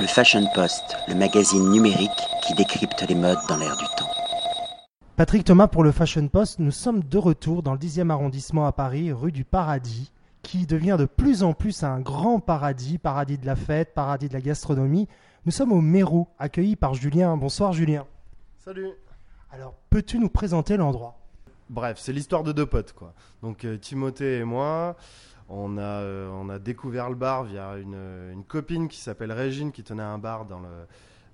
Le Fashion Post, le magazine numérique qui décrypte les modes dans l'air du temps. Patrick Thomas pour le Fashion Post, nous sommes de retour dans le 10e arrondissement à Paris, rue du Paradis, qui devient de plus en plus un grand paradis, paradis de la fête, paradis de la gastronomie. Nous sommes au Mérou, accueillis par Julien. Bonsoir Julien. Salut. Alors, peux-tu nous présenter l'endroit? Bref, c'est l'histoire de deux potes, quoi. Donc euh, Timothée et moi, on a, euh, on a découvert le bar via une, une copine qui s'appelle Régine, qui tenait un bar dans le,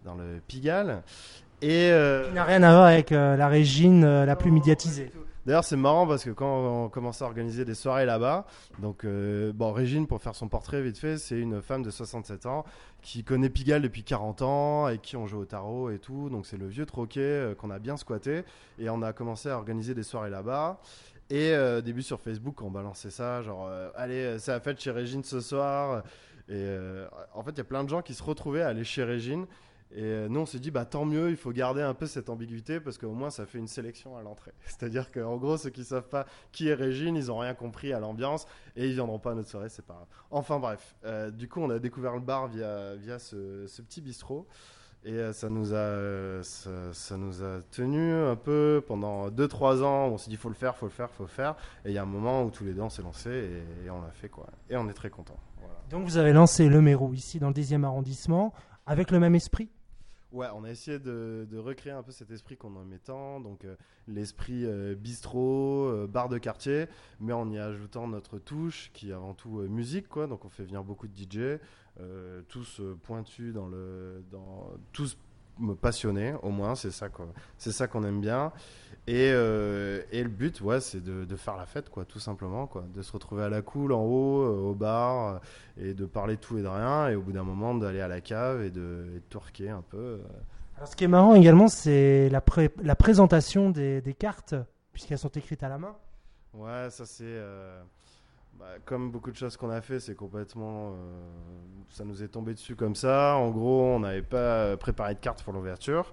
dans le Pigalle. Et euh, Qui n'a rien à voir avec euh, la Régine euh, la plus médiatisée. D'ailleurs, c'est marrant parce que quand on commençait à organiser des soirées là-bas, donc euh, bon, Régine, pour faire son portrait vite fait, c'est une femme de 67 ans qui connaît Pigalle depuis 40 ans et qui on joue au tarot et tout. Donc c'est le vieux troquet euh, qu'on a bien squatté et on a commencé à organiser des soirées là-bas. Et euh, début sur Facebook, on balançait ça, genre euh, allez, euh, c'est la fête chez Régine ce soir. Et euh, en fait, il y a plein de gens qui se retrouvaient à aller chez Régine. Et nous, on s'est dit, bah tant mieux, il faut garder un peu cette ambiguïté parce qu'au moins, ça fait une sélection à l'entrée. C'est-à-dire qu'en gros, ceux qui savent pas qui est Régine, ils ont rien compris à l'ambiance et ils viendront pas à notre soirée, c'est pas grave. Enfin bref, du coup, on a découvert le bar via, via ce petit bistrot. Et euh, ça nous a, euh, ça, ça nous a tenu un peu pendant 2-3 ans. On s'est dit, faut le faire, faut le faire, faut le faire. Et il y a un moment où tous les deux, on s'est lancé et, et on l'a fait, quoi. Et on est très contents. Voilà. Donc vous avez lancé le Mérou ici dans le 10e arrondissement avec le même esprit? Ouais, on a essayé de, de recréer un peu cet esprit qu'on aimait tant, donc euh, l'esprit euh, bistrot, bar de quartier, mais en y ajoutant notre touche qui est avant tout musique, quoi. Donc on fait venir beaucoup de DJ, euh, tous euh, pointus dans le, dans tous passionnés, au moins c'est ça quoi. C'est ça qu'on aime bien. Et, euh, et le but, ouais, c'est de, de faire la fête, quoi, tout simplement, quoi, de se retrouver à la cool en haut, au bar, et de parler de tout et de rien, et au bout d'un moment d'aller à la cave et de, et de un peu. Alors, ce qui est marrant également, c'est la, pré- la présentation des, des cartes, puisqu'elles sont écrites à la main. Ouais, ça c'est. euh, bah, comme beaucoup de choses qu'on a fait, c'est complètement. euh, ça nous est tombé dessus comme ça. En gros, on n'avait pas préparé de cartes pour l'ouverture.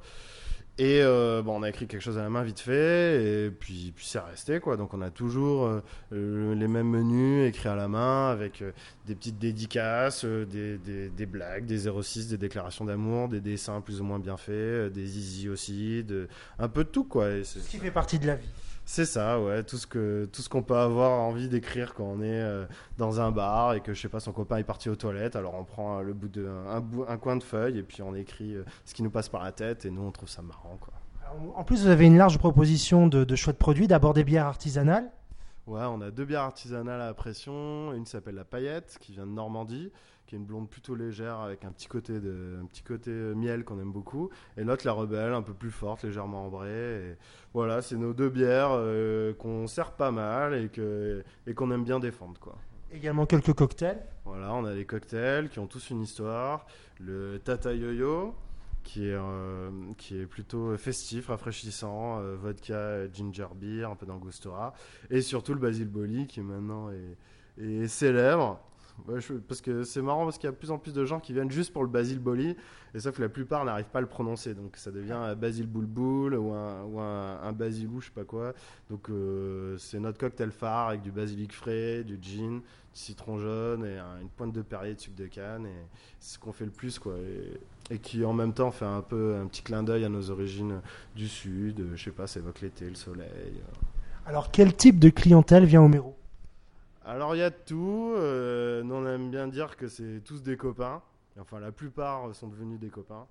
Et euh, bon, on a écrit quelque chose à la main vite fait, et puis, puis c'est resté quoi. Donc on a toujours euh, les mêmes menus écrits à la main avec euh, des petites dédicaces, des, des, des blagues, des 06, des déclarations d'amour, des dessins plus ou moins bien faits, des easy aussi, de, un peu de tout quoi. Et c'est- Ce qui fait partie de la vie. C'est ça, ouais, tout ce que tout ce qu'on peut avoir envie d'écrire quand on est euh, dans un bar et que je sais pas son copain est parti aux toilettes, alors on prend euh, le bout de un, un coin de feuille et puis on écrit euh, ce qui nous passe par la tête et nous on trouve ça marrant quoi. En plus, vous avez une large proposition de choix de produits. D'abord des bières artisanales. Ouais, on a deux bières artisanales à pression, une s'appelle la Paillette qui vient de Normandie, qui est une blonde plutôt légère avec un petit côté de un petit côté euh, miel qu'on aime beaucoup et l'autre la Rebelle un peu plus forte, légèrement ambrée et voilà, c'est nos deux bières euh, qu'on sert pas mal et que et qu'on aime bien défendre quoi. Également quelques cocktails. Voilà, on a les cocktails qui ont tous une histoire. Le Tata Yo-Yo, qui est, euh, qui est plutôt festif, rafraîchissant. euh, vodka, ginger beer, un peu d'angostura. Et surtout le Basil Boli, qui maintenant est célèbre. Parce que c'est marrant parce qu'il y a de plus en plus de gens qui viennent juste pour le Basil Boli, et sauf que la plupart n'arrivent pas à le prononcer. Donc ça devient un Basil Boulboul ou un, ou un, Basilou, je sais pas quoi. Donc euh, c'est notre cocktail phare avec du basilic frais, du gin, du citron jaune et un- une pointe de perrier de sucre de canne. Et c'est ce qu'on fait le plus, quoi. Et, qui en même temps fait un peu un petit clin d'œil à nos origines du sud. euh, Je sais pas, ça évoque l'été, le soleil. euh. Alors, quel type de clientèle vient au Mérou? Alors il y a de tout. euh, on aime bien dire que c'est tous des copains. Enfin la plupart sont devenus des copains.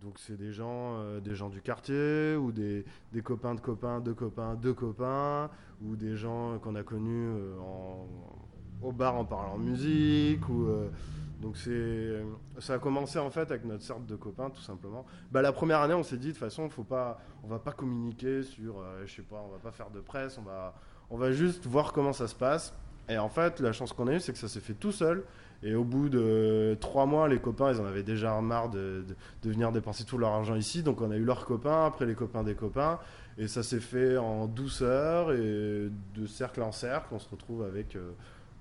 Donc c'est des gens, euh, des gens du quartier ou des, copains de copains, de copains, de copains ou des gens qu'on a connus euh, au bar en parlant musique donc c'est ça a commencé en fait avec notre cercle de copains tout simplement. Bah la première année on s'est dit de toute façon faut pas on va pas communiquer sur je sais pas on va pas faire de presse on va on va juste voir comment ça se passe. Et en fait, la chance qu'on a eue, c'est que ça s'est fait tout seul. Et au bout de trois mois, les copains, ils en avaient déjà marre de, venir dépenser tout leur argent ici. Donc on a eu leurs copains, après les copains des copains. Et ça s'est fait en douceur et de cercle en cercle. On se retrouve avec euh,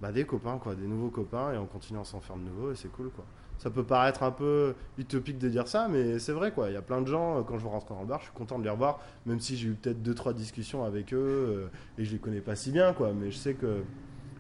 bah, des copains, quoi, des nouveaux copains. Et on continue à s'en faire de nouveaux et c'est cool, quoi. Ça peut paraître un peu utopique de dire ça, mais c'est vrai. Il y a plein de gens, euh, quand je rentre dans le bar, je suis content de les revoir, même si j'ai eu peut-être deux, trois discussions avec eux euh, et je les connais pas si bien, quoi. Mais je sais que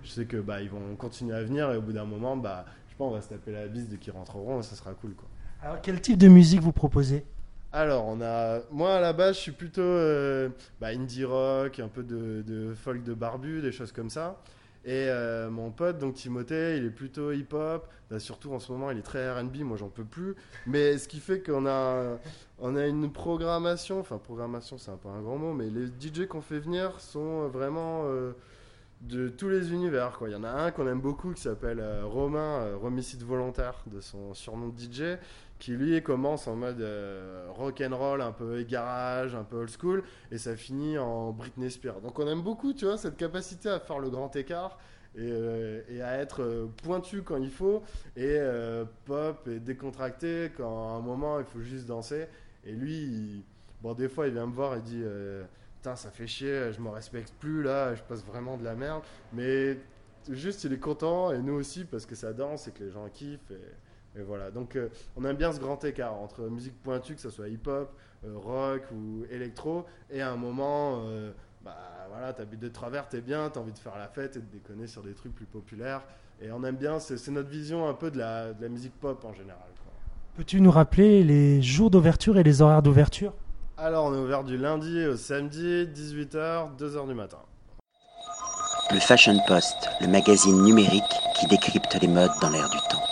je sais que bah ils vont continuer à venir et au bout d'un moment bah je pense, on va se taper la bise dès qu'ils rentreront et ça sera cool, quoi. Alors, quel type de musique vous proposez? Alors, on a. Moi, à la base, je suis plutôt euh, bah, indie rock, un peu de, de folk de barbu, des choses comme ça. Et euh, mon pote, donc Timothée, il est plutôt hip-hop. Bah, surtout en ce moment, il est très RB. Moi, j'en peux plus. Mais ce qui fait qu'on a, on a une programmation. Enfin, programmation, c'est un peu un grand mot. Mais les DJ qu'on fait venir sont vraiment euh, de tous les univers. Quoi. Il y en a un qu'on aime beaucoup qui s'appelle euh, Romain, euh, Romicide Volontaire, de son surnom de DJ qui lui commence en mode euh, rock and roll un peu garage, un peu old school et ça finit en Britney Spears. Donc on aime beaucoup, tu vois, cette capacité à faire le grand écart et, euh, à être pointu quand il faut et pop et décontracté quand à un moment il faut juste danser. Et lui, bon des fois il vient me voir et dit ça fait chier, je me respecte plus là, je passe vraiment de la merde. Mais juste il est content et nous aussi parce que ça danse et que les gens kiffent et voilà, donc euh, on aime bien ce grand écart entre musique pointue, que ce soit hip-hop, euh, rock ou électro, et à un moment, euh, bah voilà, t'habites de travers, t'es bien, t'as envie de faire la fête et de déconner sur des trucs plus populaires. Et on aime bien, c'est notre vision un peu de la, de la musique pop en général. Peux-tu nous rappeler les jours d'ouverture et les horaires d'ouverture? Alors on est ouvert du lundi au samedi, 18h, 2h du matin. Le Fashion Post, le magazine numérique qui décrypte les modes dans l'air du temps.